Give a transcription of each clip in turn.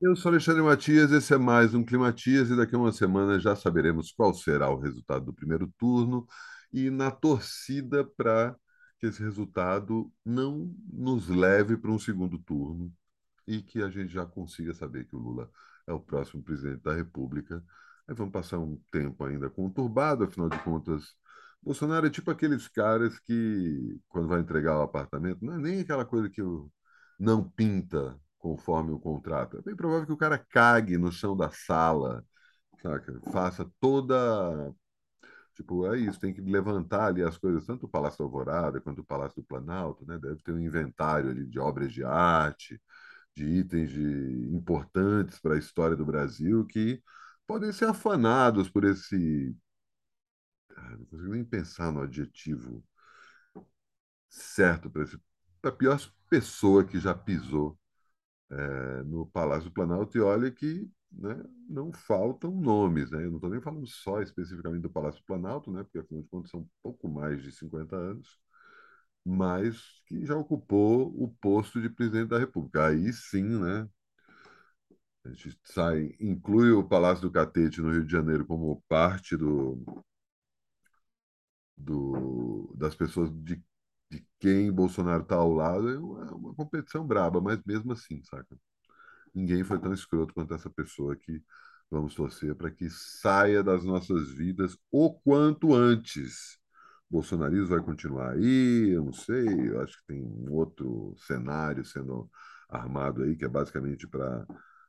Eu sou Alexandre Matias, esse é mais um Climatias e daqui a uma semana já saberemos qual será o resultado do primeiro turno e na torcida para que esse resultado não nos leve para um segundo turno e que a gente já consiga saber que o Lula é o próximo presidente da República. Aí vamos passar um tempo ainda conturbado, afinal de contas, Bolsonaro é tipo aqueles caras que, quando vai entregar o apartamento, não é nem aquela coisa que não pinta conforme o contrato. É bem provável que o cara cague no chão da sala, saca? Faça toda. Tipo, é isso, tem que levantar ali as coisas, tanto o Palácio da Alvorada quanto o Palácio do Planalto, né? Deve ter um inventário ali de obras de arte, de itens de, importantes para a história do Brasil que podem ser afanados por esse. Ah, não consigo nem pensar no adjetivo certo para esse. A pior pessoa que já pisou é, no Palácio do Planalto, e olha que né, não faltam nomes. Né? Eu não estou nem falando só especificamente do Palácio do Planalto, né, porque afinal de contas são pouco mais de 50 anos, mas que já ocupou o posto de presidente da República. Aí sim, né, a gente sai, inclui o Palácio do Catete no Rio de Janeiro como parte do, do, das pessoas de, de quem Bolsonaro está ao lado, é uma, é uma competição braba, mas mesmo assim, saca? ninguém foi tão escroto quanto essa pessoa que vamos torcer para que saia das nossas vidas o quanto antes. O bolsonarismo vai continuar aí, eu não sei, eu acho que tem um outro cenário sendo armado aí, que é basicamente para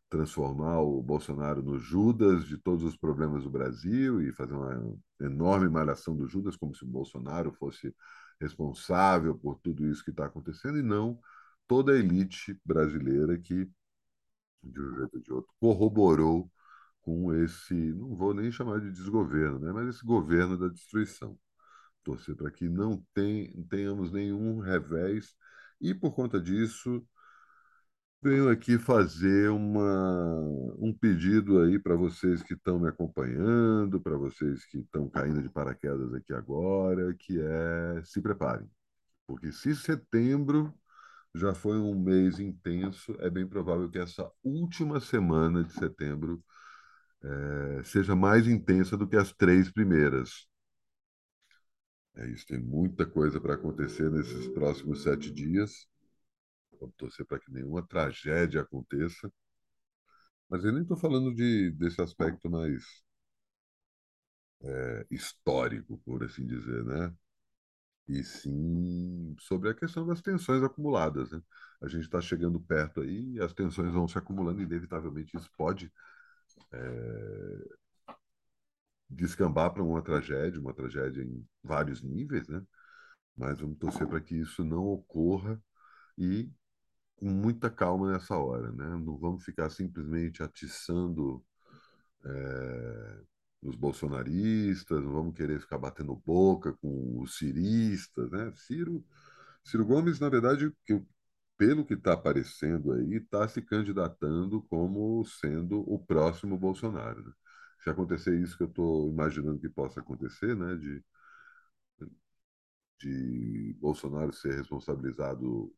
transformar o Bolsonaro no Judas de todos os problemas do Brasil e fazer uma enorme malhação do Judas, como se o Bolsonaro fosse responsável por tudo isso que está acontecendo, e não toda a elite brasileira que de um jeito ou de outro, corroborou com esse, não vou nem chamar de desgoverno, né, mas esse governo da destruição. Torcer para que não tenhamos nenhum revés e, por conta disso, venho aqui fazer uma, um pedido aí para vocês que estão me acompanhando, para vocês que estão caindo de paraquedas aqui agora, que é se preparem. Porque se setembro já foi um mês intenso. É bem provável que essa última semana de setembro é, seja mais intensa do que as três primeiras. É isso, tem muita coisa para acontecer nesses próximos sete dias. Vamos torcer para que nenhuma tragédia aconteça. Mas eu nem estou falando de, desse aspecto mais é, histórico, por assim dizer, né? e sim sobre a questão das tensões acumuladas. Né? A gente está chegando perto aí e as tensões vão se acumulando, inevitavelmente isso pode é, descambar para uma tragédia, uma tragédia em vários níveis, né? mas vamos torcer para que isso não ocorra e com muita calma nessa hora. Né? Não vamos ficar simplesmente atiçando. É, os bolsonaristas, não vamos querer ficar batendo boca com os ciristas, né? Ciro, Ciro Gomes, na verdade, que, pelo que está aparecendo aí, está se candidatando como sendo o próximo Bolsonaro. Né? Se acontecer isso que eu estou imaginando que possa acontecer, né? De, de Bolsonaro ser responsabilizado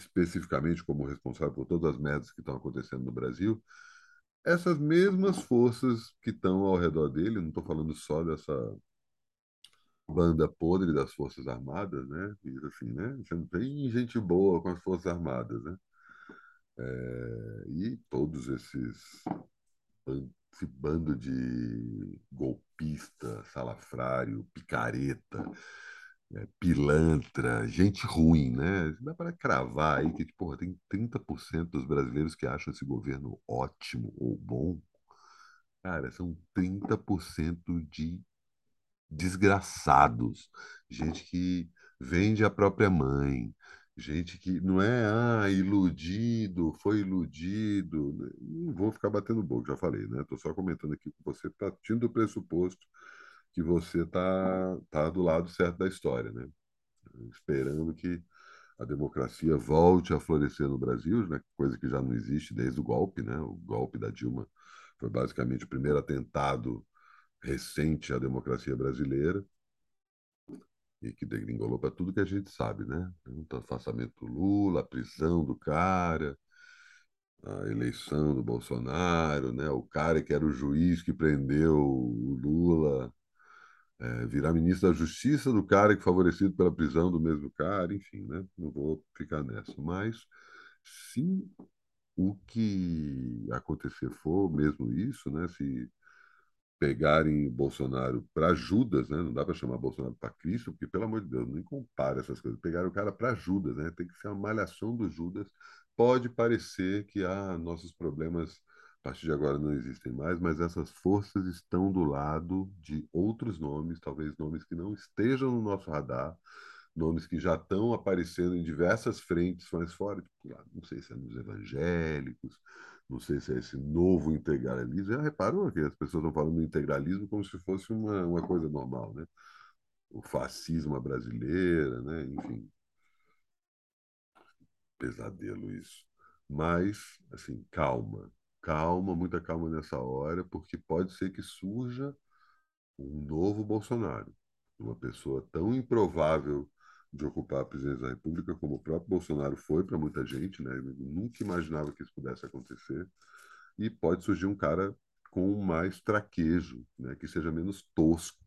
especificamente como responsável por todas as merdas que estão acontecendo no Brasil, essas mesmas forças que estão ao redor dele, não estou falando só dessa banda podre das Forças Armadas, né? E, assim, né? Tem gente boa com as Forças Armadas, né? É, e todos esses esse bando de golpista, salafrário, picareta, é, pilantra, gente ruim, né? Dá para cravar aí que porra, tem 30% dos brasileiros que acham esse governo ótimo ou bom. Cara, são 30% de desgraçados. Gente que vende a própria mãe. Gente que não é, ah, iludido, foi iludido. Não vou ficar batendo boca, já falei, né? Estou só comentando aqui com você, partindo do pressuposto que você está tá do lado certo da história, né? Esperando que a democracia volte a florescer no Brasil, né? coisa que já não existe desde o golpe, né? O golpe da Dilma foi basicamente o primeiro atentado recente à democracia brasileira e que degringolou para tudo que a gente sabe, né? O afastamento do Lula, a prisão do cara, a eleição do Bolsonaro, né? O cara que era o juiz que prendeu o Lula, é, virar ministro da Justiça do cara que favorecido pela prisão do mesmo cara, enfim, né? Não vou ficar nessa. Mas se o que acontecer for mesmo isso, né? Se pegarem Bolsonaro para Judas, né? Não dá para chamar Bolsonaro para Cristo, porque pelo amor de Deus, nem compara essas coisas. Pegaram o cara para Judas, né? Tem que ser uma malhação do Judas. Pode parecer que ah, nossos problemas a partir de agora não existem mais, mas essas forças estão do lado de outros nomes, talvez nomes que não estejam no nosso radar, nomes que já estão aparecendo em diversas frentes mais fora, tipo, não sei se é nos evangélicos, não sei se é esse novo integralismo. Já reparou que as pessoas estão falando do integralismo como se fosse uma, uma coisa normal, né? O fascismo brasileira, né? Enfim, pesadelo isso. Mas, assim, calma, calma, muita calma nessa hora, porque pode ser que surja um novo Bolsonaro, uma pessoa tão improvável de ocupar a presidência da República, como o próprio Bolsonaro foi para muita gente, né? Eu nunca imaginava que isso pudesse acontecer. E pode surgir um cara com mais traquejo, né? Que seja menos tosco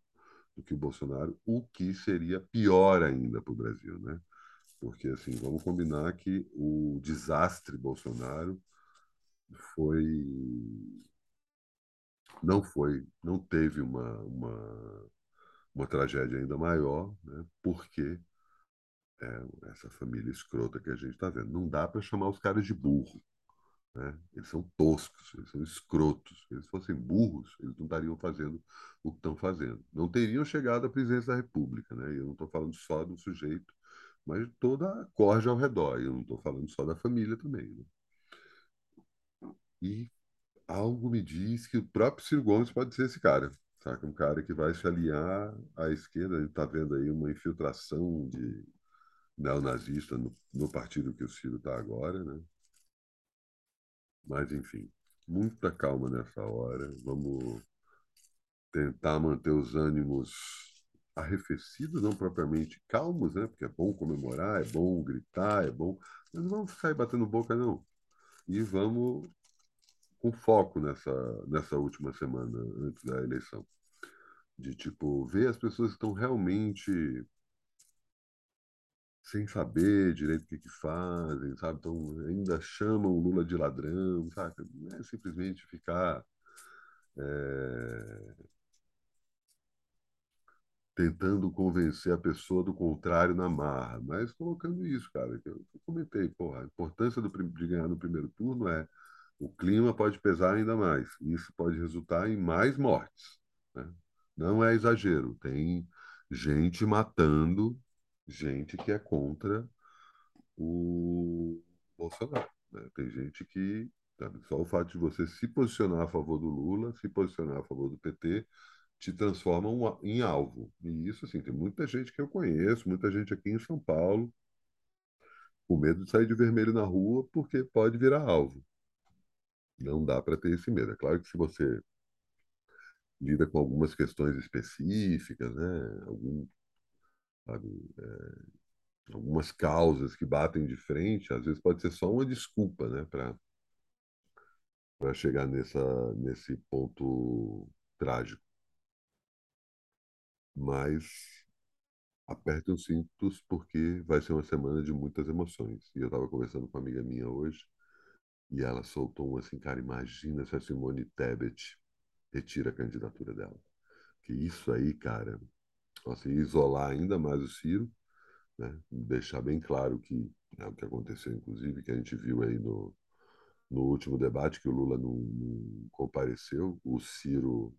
do que o Bolsonaro, o que seria pior ainda para o Brasil, né? Porque, assim, vamos combinar que o desastre Bolsonaro foi não foi não teve uma, uma, uma tragédia ainda maior né? porque é, essa família escrota que a gente está vendo. Não dá para chamar os caras de burro. Né? Eles são toscos, eles são escrotos. Se eles fossem burros, eles não estariam fazendo o que estão fazendo. Não teriam chegado à presidência da República. Né? Eu não estou falando só do sujeito, mas de toda a corja ao redor. Eu não estou falando só da família também. Né? E algo me diz que o próprio Ciro Gomes pode ser esse cara. Saca? Um cara que vai se aliar à esquerda. Gente está vendo aí uma infiltração de neonazista no, no partido que o Ciro está agora, né? Mas, enfim, muita calma nessa hora. Vamos tentar manter os ânimos arrefecidos, não propriamente calmos, né? Porque é bom comemorar, é bom gritar, é bom. Mas não vamos sair batendo boca, não. E vamos com foco nessa, nessa última semana antes da eleição. De, tipo, ver as pessoas que estão realmente sem saber direito o que, que fazem, sabe? Então, ainda chamam o Lula de ladrão, sabe? Não é simplesmente ficar é, tentando convencer a pessoa do contrário na marra, mas colocando isso, cara, que eu comentei, porra, a importância do, de ganhar no primeiro turno é o clima pode pesar ainda mais, isso pode resultar em mais mortes, né? Não é exagero, tem gente matando gente que é contra o Bolsonaro. Né? Tem gente que, sabe, só o fato de você se posicionar a favor do Lula, se posicionar a favor do PT, te transforma em alvo. E isso, assim, tem muita gente que eu conheço, muita gente aqui em São Paulo, com medo de sair de vermelho na rua, porque pode virar alvo. Não dá para ter esse medo. É claro que se você lida com algumas questões específicas, né? Algum, sabe, é, algumas causas que batem de frente, às vezes pode ser só uma desculpa, né, para para chegar nessa nesse ponto trágico. Mas aperte os cintos porque vai ser uma semana de muitas emoções. E eu estava conversando com uma amiga minha hoje e ela soltou um assim, cara, imagina se a Simone Tebet retira a candidatura dela. Que isso aí, cara, assim, isolar ainda mais o Ciro, né? deixar bem claro que é o que aconteceu, inclusive, que a gente viu aí no, no último debate, que o Lula não, não compareceu, o Ciro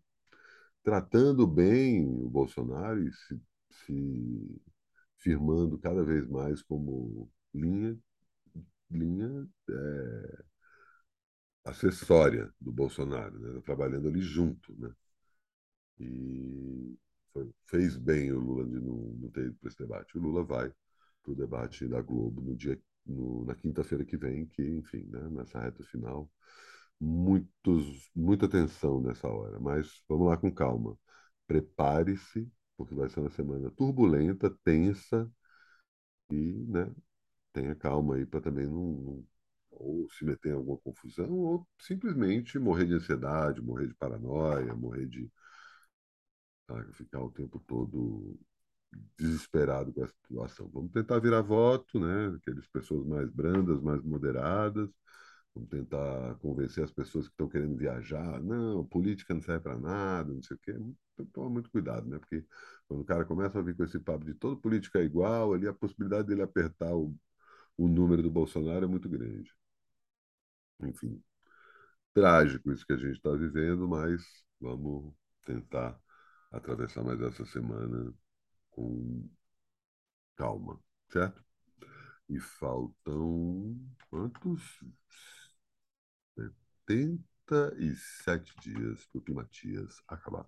tratando bem o Bolsonaro e se, se firmando cada vez mais como linha, linha é, acessória do Bolsonaro, né? trabalhando ali junto. Né? E foi, fez bem o Lula de não, não ter ido para esse debate. O Lula vai para o debate da Globo no dia, no, na quinta-feira que vem, que, enfim, né, nessa reta final, muitos, muita tensão nessa hora. Mas vamos lá com calma. Prepare-se, porque vai ser uma semana turbulenta, tensa, e né, tenha calma aí para também não, não ou se meter em alguma confusão, ou simplesmente morrer de ansiedade, morrer de paranoia, morrer de ficar o tempo todo desesperado com essa situação. Vamos tentar virar voto, né? Aquelas pessoas mais brandas, mais moderadas. Vamos tentar convencer as pessoas que estão querendo viajar. Não, política não serve para nada, não sei o quê. Tomar muito cuidado, né? Porque quando o cara começa a vir com esse papo de toda política é igual, ali a possibilidade dele apertar o, o número do Bolsonaro é muito grande. Enfim, trágico isso que a gente está vivendo, mas vamos tentar atravessar mais essa semana com calma, certo? E faltam quantos? 77 dias para o Climatias acabar.